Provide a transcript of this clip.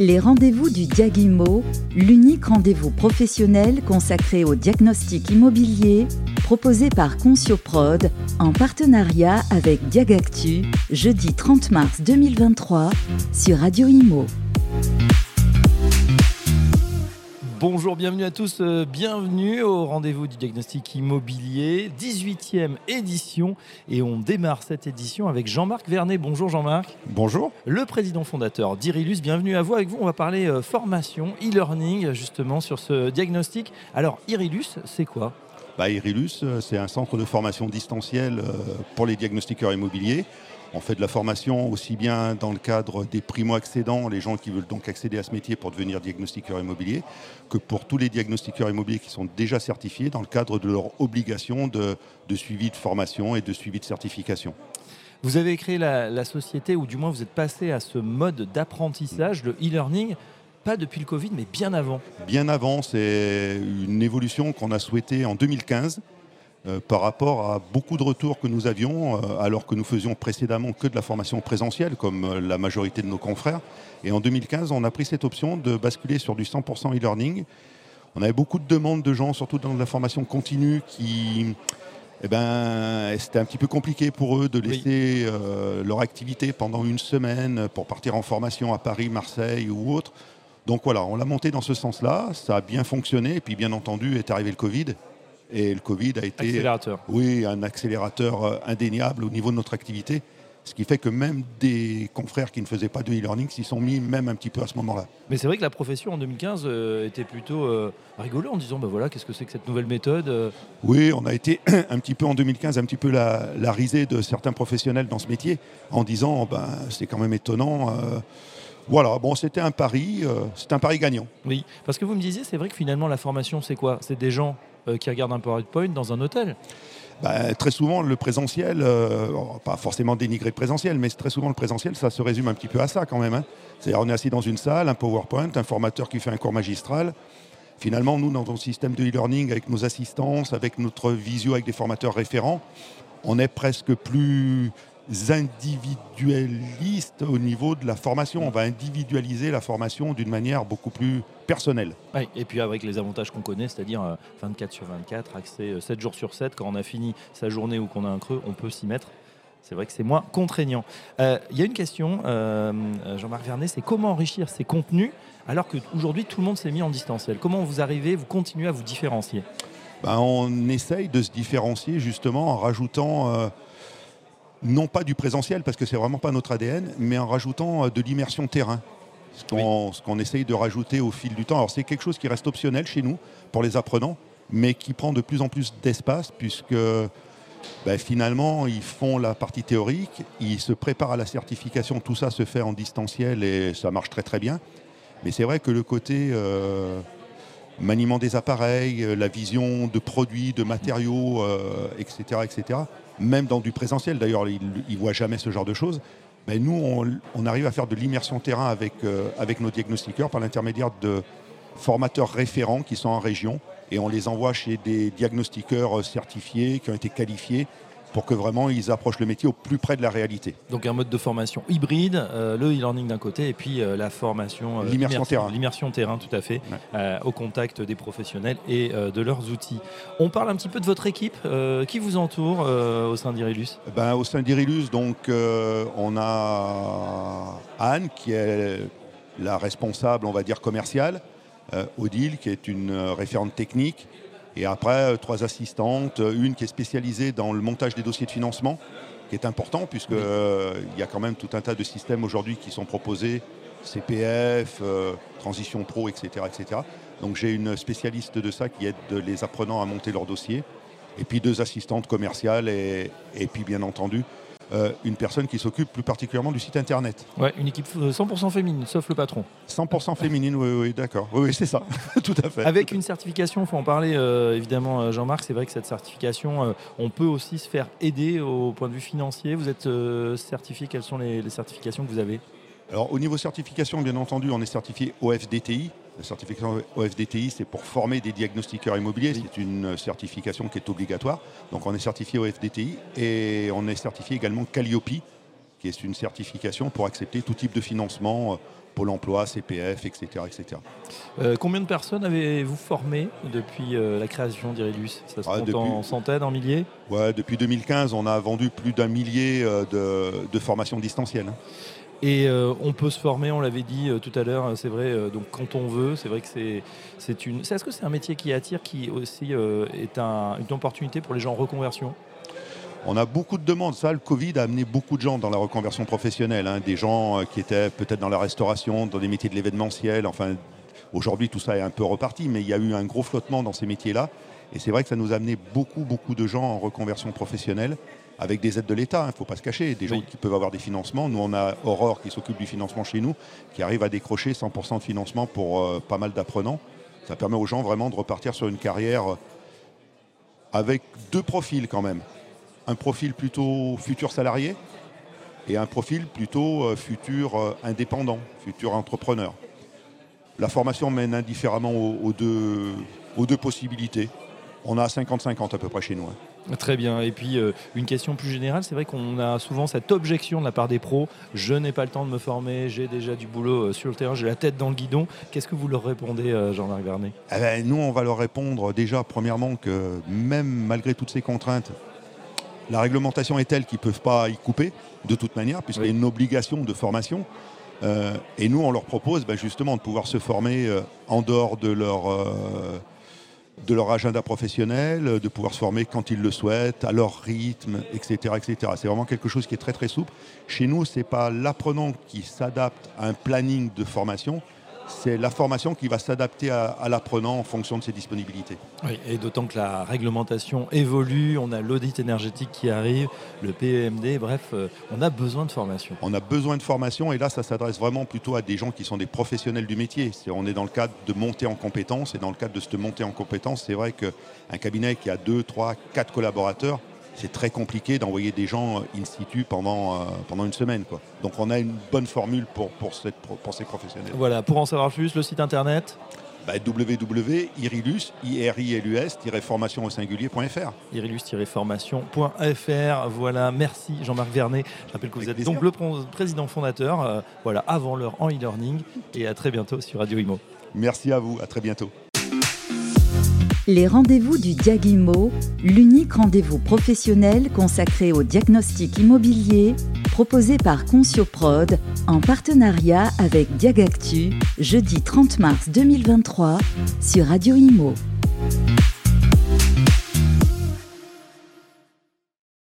Les rendez-vous du Diagimo, l'unique rendez-vous professionnel consacré au diagnostic immobilier, proposé par Concioprod en partenariat avec Diagactu, jeudi 30 mars 2023 sur Radio Imo. Bonjour, bienvenue à tous, euh, bienvenue au rendez-vous du diagnostic immobilier, 18e édition. Et on démarre cette édition avec Jean-Marc Vernet. Bonjour Jean-Marc. Bonjour. Le président fondateur d'Irilus, bienvenue à vous. Avec vous, on va parler euh, formation, e-learning, justement, sur ce diagnostic. Alors, Irilus, c'est quoi? Bah, Irilus, euh, c'est un centre de formation distanciel pour les diagnostiqueurs immobiliers. On fait de la formation aussi bien dans le cadre des primo-accédants, les gens qui veulent donc accéder à ce métier pour devenir diagnostiqueurs immobiliers, que pour tous les diagnostiqueurs immobiliers qui sont déjà certifiés dans le cadre de leur obligation de, suivi de formation et de suivi de certification. Vous avez créé la, société, ou du moins vous êtes passé à ce mode d'apprentissage, le e-learning, pas depuis le Covid, mais bien avant. Bien avant, c'est une évolution qu'on a souhaitée en 2015 euh, par rapport à beaucoup de retours que nous avions, euh, alors que nous faisions précédemment que de la formation présentielle, comme euh, la majorité de nos confrères. Et en 2015, on a pris cette option de basculer sur du 100% e-learning. On avait beaucoup de demandes de gens, surtout dans la formation continue, qui, eh ben, c'était un petit peu compliqué pour eux de laisser leur activité pendant une semaine pour partir en formation à Paris, Marseille ou autre. Donc voilà, on l'a monté dans ce sens-là, ça a bien fonctionné, et puis bien entendu est arrivé le Covid, et le Covid a été Oui, un accélérateur euh, indéniable au niveau de notre activité. Ce qui fait que même des confrères qui ne faisaient pas de e-learning s'y sont mis même un petit peu à ce moment-là. Mais c'est vrai que la profession en 2015 euh, était plutôt euh, rigolo en disant bah voilà, qu'est-ce que c'est que cette nouvelle méthode Oui, on a été un petit peu en 2015, un petit peu la, risée de certains professionnels dans ce métier en disant ben, c'est quand même étonnant. voilà, bon, c'était un pari, c'est un pari gagnant. Oui, parce que vous me disiez, c'est vrai que finalement la formation, c'est quoi? C'est des gens euh, qui regardent un PowerPoint dans un hôtel bah, très souvent, le présentiel, euh, pas forcément dénigré de présentiel, mais très souvent le présentiel, ça se résume un petit peu à ça quand même. Hein. C'est-à-dire, on est assis dans une salle, un PowerPoint, un formateur qui fait un cours magistral. Finalement, nous, dans notre système de e-learning, avec nos assistances, avec notre visio avec des formateurs référents, on est presque plus individualistes au niveau de la formation. On va individualiser la formation d'une manière beaucoup plus personnelle. et puis avec les avantages qu'on connaît, c'est-à-dire 24 euh, sur 24, accès 7 euh, jours sur 7, quand on a fini sa journée ou qu'on a un creux, on peut s'y mettre. C'est vrai que c'est moins contraignant. Euh, il y a une question, Jean-Marc Vernet, c'est comment enrichir ces contenus alors qu'aujourd'hui tout le monde s'est mis en distanciel? Comment vous arrivez, vous continuez à vous différencier? Ben, On essaye de se différencier justement en rajoutant non pas du présentiel, parce que c'est vraiment pas notre ADN, mais en rajoutant euh, de l'immersion terrain. Ce qu'on essaye de rajouter au fil du temps. Alors c'est quelque chose qui reste optionnel chez nous pour les apprenants, mais qui prend de plus en plus d'espace puisque ben, finalement ils font la partie théorique, ils se préparent à la certification, tout ça se fait en distanciel et ça marche très très bien. Mais c'est vrai que le côté euh, maniement des appareils, euh, la vision de produits, de matériaux, etc., etc., même dans du présentiel, d'ailleurs, ils ne voient jamais ce genre de choses. Mais nous, on, arrive à faire de l'immersion terrain avec, euh, avec nos diagnostiqueurs par l'intermédiaire de formateurs référents qui sont en région. Et on les envoie chez des diagnostiqueurs certifiés qui ont été qualifiés pour que vraiment ils approchent le métier au plus près de la réalité. Donc un mode de formation hybride, euh, le e-learning d'un côté et puis euh, la formation euh, l'immersion terrain. L'immersion terrain, tout à fait, au contact des professionnels et de leurs outils. On parle un petit peu de votre équipe, qui vous entoure au sein d'Irilus eh ben, Au sein d'Irilus, donc on a Anne qui est la responsable, on va dire commerciale, Odile qui est une référente technique. Et après, euh, trois assistantes, euh, une qui est spécialisée dans le montage des dossiers de financement, qui est important puisqu'il euh, y a quand même tout un tas de systèmes aujourd'hui qui sont proposés, CPF, Transition Pro, etc., etc. Donc j'ai une spécialiste de ça qui aide les apprenants à monter leur dossier. Et puis deux assistantes commerciales et puis bien entendu euh, une personne qui s'occupe plus particulièrement du site internet. Ouais, une équipe 100% euh, féminine, sauf le patron. 100% féminine, oui, oui, d'accord. Oui, c'est ça, tout à fait. Avec une certification, il faut en parler euh, évidemment, Jean-Marc. C'est vrai que cette certification, on peut aussi se faire aider au point de vue financier. Vous êtes certifié, quelles sont les, les certifications que vous avez? Alors, au niveau certification, bien entendu, on est certifié OFDTI, la certification OFDTI, c'est pour former des diagnostiqueurs immobiliers. C'est une certification qui est obligatoire. Donc on est certifié OFDTI et on est certifié également Calliope, qui est une certification pour accepter tout type de financement, Pôle emploi, CPF, etc. etc. Euh, combien de personnes avez-vous formé depuis euh, la création d'Irilus Ça se Ah, compte depuis- en centaines, en milliers? Ouais, depuis 2015, on a vendu plus d'un millier euh, de, de formations distancielles. Et euh, on peut se former, on l'avait dit euh, tout à l'heure, c'est vrai, euh, donc quand on veut, c'est vrai que c'est, une. Est-ce que c'est un métier qui attire, qui aussi est un- une opportunité pour les gens en reconversion? On a beaucoup de demandes. Ça, le Covid a amené beaucoup de gens dans la reconversion professionnelle. hein. Des gens qui étaient peut-être dans la restauration, dans des métiers de l'événementiel. Enfin, aujourd'hui, tout ça est un peu reparti, mais il y a eu un gros flottement dans ces métiers-là. Et c'est vrai que ça nous a amené beaucoup, beaucoup de gens en reconversion professionnelle avec des aides de l'État. Il ne faut pas se cacher. Des gens Oui. qui peuvent avoir des financements. Nous, on a Aurore qui s'occupe du financement chez nous, qui arrive à décrocher 100% de financement pour euh, pas mal d'apprenants. Ça permet aux gens vraiment de repartir sur une carrière euh, avec deux profils quand même un profil plutôt futur salarié et un profil plutôt euh, futur euh, indépendant, futur entrepreneur. La formation mène indifféremment aux, aux deux, aux deux possibilités. On a 50-50 à peu près chez nous. hein. Très bien. Et puis, euh, une question plus générale, c'est vrai qu'on a souvent cette objection de la part des pros je n'ai pas le temps de me former, j'ai déjà du boulot euh, sur le terrain, j'ai la tête dans le guidon. Qu'est-ce que vous leur répondez, euh, Jean-Marc Vernet? Eh ben, nous, on va leur répondre déjà, premièrement, que même malgré toutes ces contraintes, la réglementation est telle qu'ils ne peuvent pas y couper, de toute manière, puisqu'il y a une obligation de formation. Et nous, on leur propose ben, justement de pouvoir se former en dehors de leur, de leur agenda professionnel, de pouvoir se former quand ils le souhaitent, à leur rythme, etc. etc. C'est vraiment quelque chose qui est très très souple. Chez nous, ce n'est pas l'apprenant qui s'adapte à un planning de formation, c'est la formation qui va s'adapter à, à l'apprenant en fonction de ses disponibilités. Oui, et d'autant que la réglementation évolue, on a l'audit énergétique qui arrive, le PEMD, bref, euh, on a besoin de formation. On a besoin de formation et là, ça s'adresse vraiment plutôt à des gens qui sont des professionnels du métier. C'est- On est dans le cadre de monter en compétences et dans le cadre de cette montée en compétences, c'est vrai qu'un cabinet qui a 2, 3, 4 collaborateurs, c'est très compliqué d'envoyer des gens euh, in situ pendant, euh, pendant une semaine. Quoi. Donc on a une bonne formule pour, pour, cette pour ces professionnels. Voilà, pour en savoir plus, le site internet Bah, www.irilus, I-R-I-L-U-S, formation au singulier.fr. irilus-formation.fr. Voilà, merci Jean-Marc Vernet. Je rappelle que vous Avec êtes plaisir. donc le pr- président fondateur, euh, voilà, avant l'heure en e-learning. Et à très bientôt sur Radio Imo. Merci à vous, à très bientôt. Les rendez-vous du Diagimo, l'unique rendez-vous professionnel consacré au diagnostic immobilier, proposé par Concioprod en partenariat avec Diagactu, jeudi 30 mars 2023 sur Radio Imo.